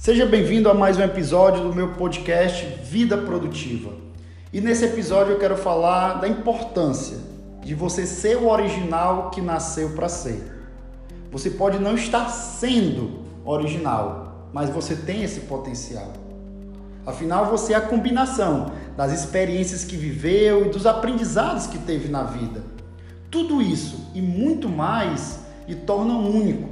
Seja bem-vindo a mais um episódio do meu podcast Vida Produtiva. E nesse episódio eu quero falar da importância de você ser o original que nasceu para ser. Você pode não estar sendo original, mas você tem esse potencial. Afinal, você é a combinação das experiências que viveu e dos aprendizados que teve na vida. Tudo isso e muito mais lhe torna único.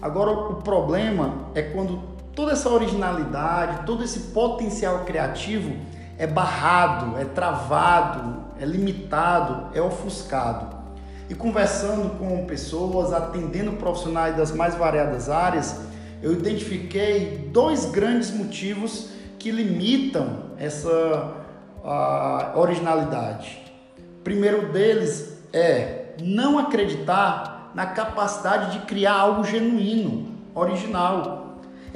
Agora, o problema é quando toda essa originalidade, todo esse potencial criativo é barrado, é travado, é limitado, é ofuscado. E conversando com pessoas, atendendo profissionais das mais variadas áreas, eu identifiquei dois grandes motivos que limitam essa originalidade. O primeiro deles é não acreditar na capacidade de criar algo genuíno, original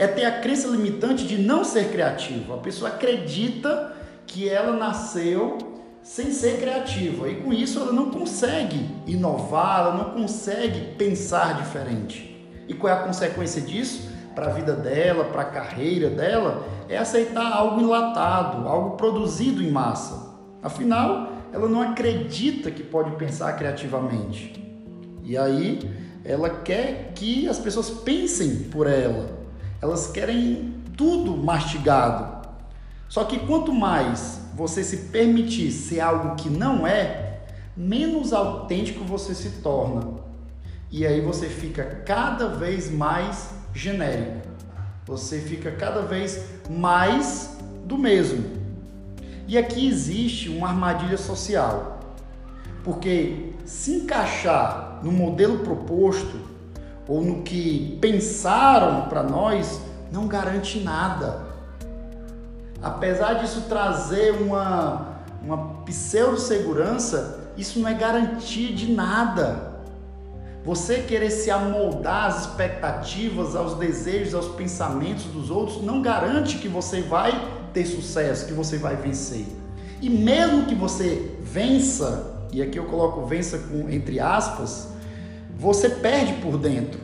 é ter a crença limitante de não ser criativo. A pessoa acredita que ela nasceu sem ser criativa e com isso ela não consegue inovar, ela não consegue pensar diferente. E qual é a consequência disso? Para a vida dela, para a carreira dela, é aceitar algo enlatado, algo produzido em massa. Afinal, ela não acredita que pode pensar criativamente. E aí, ela quer que as pessoas pensem por ela. Elas querem tudo mastigado. Só que quanto mais você se permitir ser algo que não é, menos autêntico você se torna. E aí você fica cada vez mais genérico. Você fica cada vez mais do mesmo. E aqui existe uma armadilha social. Porque se encaixar no modelo proposto ou no que pensaram para nós não garante nada. Apesar disso trazer uma, uma pseudo-segurança, isso não é garantia de nada. Você querer se amoldar às expectativas, aos desejos, aos pensamentos dos outros, não garante que você vai ter sucesso, que você vai vencer. E mesmo que você vença, e aqui eu coloco vença com entre aspas, você perde por dentro.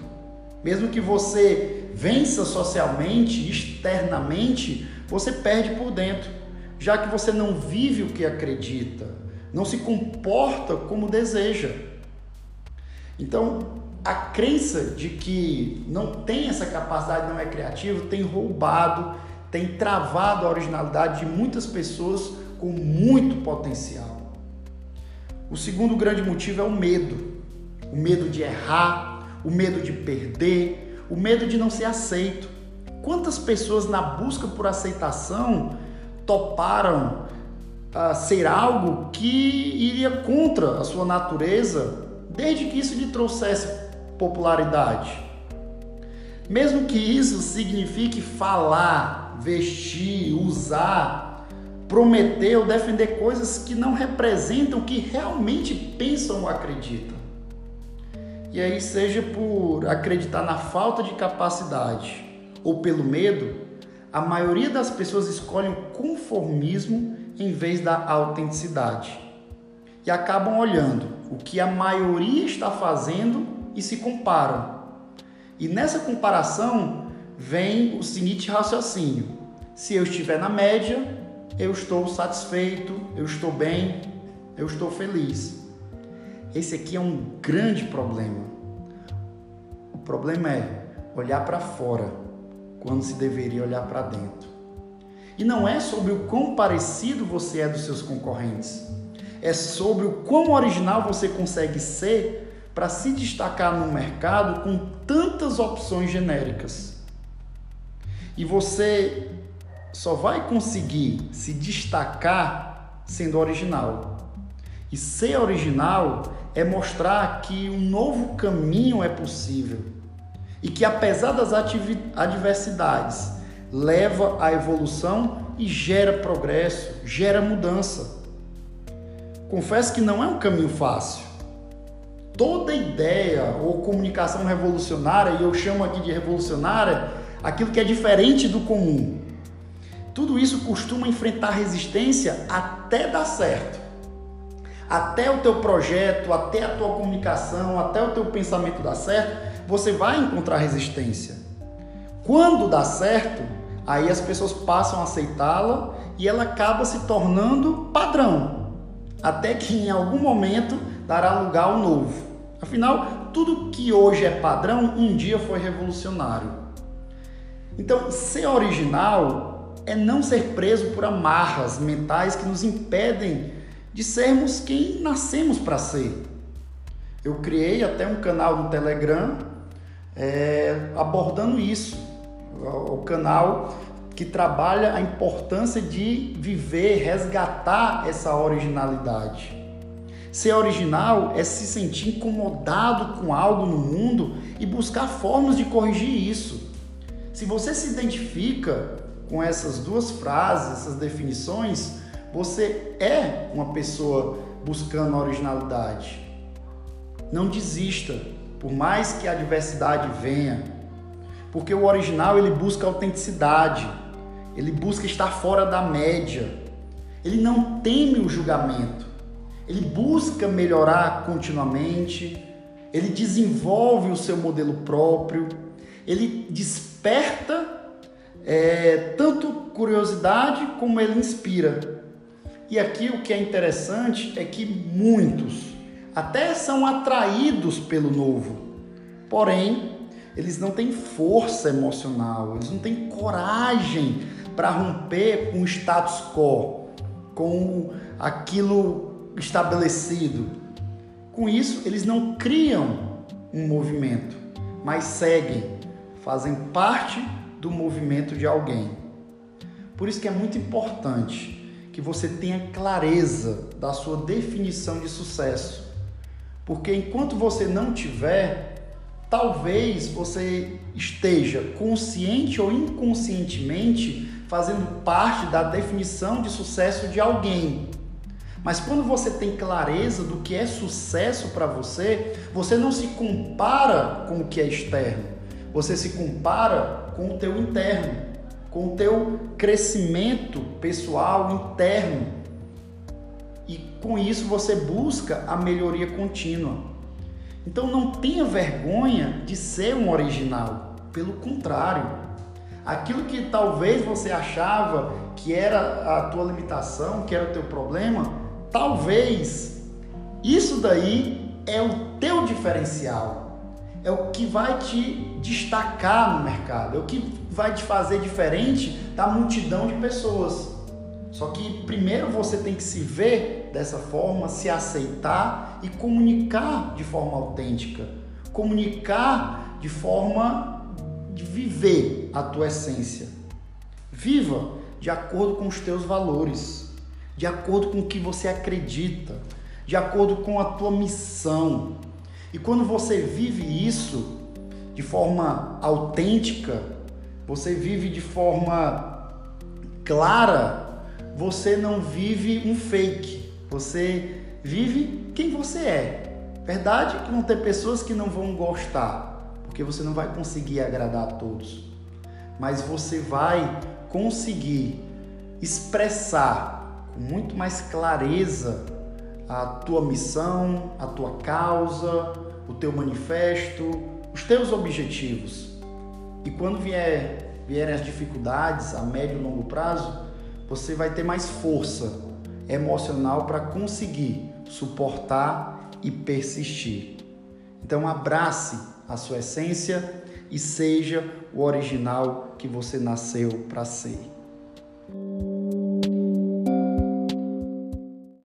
Mesmo que você vença socialmente, externamente, você perde por dentro, já que você não vive o que acredita, não se comporta como deseja. Então, a crença de que não tem essa capacidade, não é criativo, tem roubado, tem travado a originalidade de muitas pessoas com muito potencial. O segundo grande motivo é o medo o medo de errar, o medo de perder, o medo de não ser aceito. Quantas pessoas na busca por aceitação toparam uh, ser algo que iria contra a sua natureza, desde que isso lhe trouxesse popularidade? Mesmo que isso signifique falar, vestir, usar, prometer ou defender coisas que não representam o que realmente pensam ou acreditam. E aí, seja por acreditar na falta de capacidade ou pelo medo, a maioria das pessoas escolhem o conformismo em vez da autenticidade. E acabam olhando o que a maioria está fazendo e se comparam. E nessa comparação vem o seguinte raciocínio: se eu estiver na média, eu estou satisfeito, eu estou bem, eu estou feliz. Esse aqui é um grande problema. O problema é olhar para fora quando se deveria olhar para dentro. E não é sobre o quão parecido você é dos seus concorrentes, é sobre o quão original você consegue ser para se destacar no mercado com tantas opções genéricas. E você só vai conseguir se destacar sendo original. E ser original é mostrar que um novo caminho é possível e que apesar das adversidades leva à evolução e gera progresso, gera mudança. Confesso que não é um caminho fácil. Toda ideia ou comunicação revolucionária, e eu chamo aqui de revolucionária, aquilo que é diferente do comum. Tudo isso costuma enfrentar resistência até dar certo até o teu projeto, até a tua comunicação, até o teu pensamento dar certo, você vai encontrar resistência. Quando dá certo, aí as pessoas passam a aceitá-la e ela acaba se tornando padrão, até que em algum momento dará lugar ao novo. Afinal, tudo que hoje é padrão um dia foi revolucionário. Então, ser original é não ser preso por amarras mentais que nos impedem de sermos quem nascemos para ser. Eu criei até um canal no Telegram é, abordando isso. O canal que trabalha a importância de viver, resgatar essa originalidade. Ser original é se sentir incomodado com algo no mundo e buscar formas de corrigir isso. Se você se identifica com essas duas frases, essas definições, você é uma pessoa buscando a originalidade. Não desista, por mais que a adversidade venha, porque o original ele busca autenticidade, ele busca estar fora da média, ele não teme o julgamento, ele busca melhorar continuamente, ele desenvolve o seu modelo próprio, ele desperta é, tanto curiosidade como ele inspira. E aqui o que é interessante é que muitos até são atraídos pelo novo, porém eles não têm força emocional, eles não têm coragem para romper com o status quo, com aquilo estabelecido. Com isso, eles não criam um movimento, mas seguem, fazem parte do movimento de alguém. Por isso que é muito importante que você tenha clareza da sua definição de sucesso. Porque enquanto você não tiver, talvez você esteja consciente ou inconscientemente fazendo parte da definição de sucesso de alguém. Mas quando você tem clareza do que é sucesso para você, você não se compara com o que é externo. Você se compara com o teu interno, com o teu crescimento pessoal interno. E com isso você busca a melhoria contínua. Então não tenha vergonha de ser um original. Pelo contrário, aquilo que talvez você achava que era a tua limitação, que era o teu problema, talvez isso daí é o teu diferencial. É o que vai te destacar no mercado, é o que vai te fazer diferente da multidão de pessoas. Só que primeiro você tem que se ver dessa forma, se aceitar e comunicar de forma autêntica, comunicar de forma de viver a tua essência. Viva de acordo com os teus valores, de acordo com o que você acredita, de acordo com a tua missão. E quando você vive isso de forma autêntica, você vive de forma clara, você não vive um fake, você vive quem você é. Verdade que vão ter pessoas que não vão gostar, porque você não vai conseguir agradar a todos, mas você vai conseguir expressar com muito mais clareza a tua missão, a tua causa, o teu manifesto, os teus objetivos. E quando vier, vierem as dificuldades a médio e longo prazo, você vai ter mais força emocional para conseguir suportar e persistir. Então abrace a sua essência e seja o original que você nasceu para ser.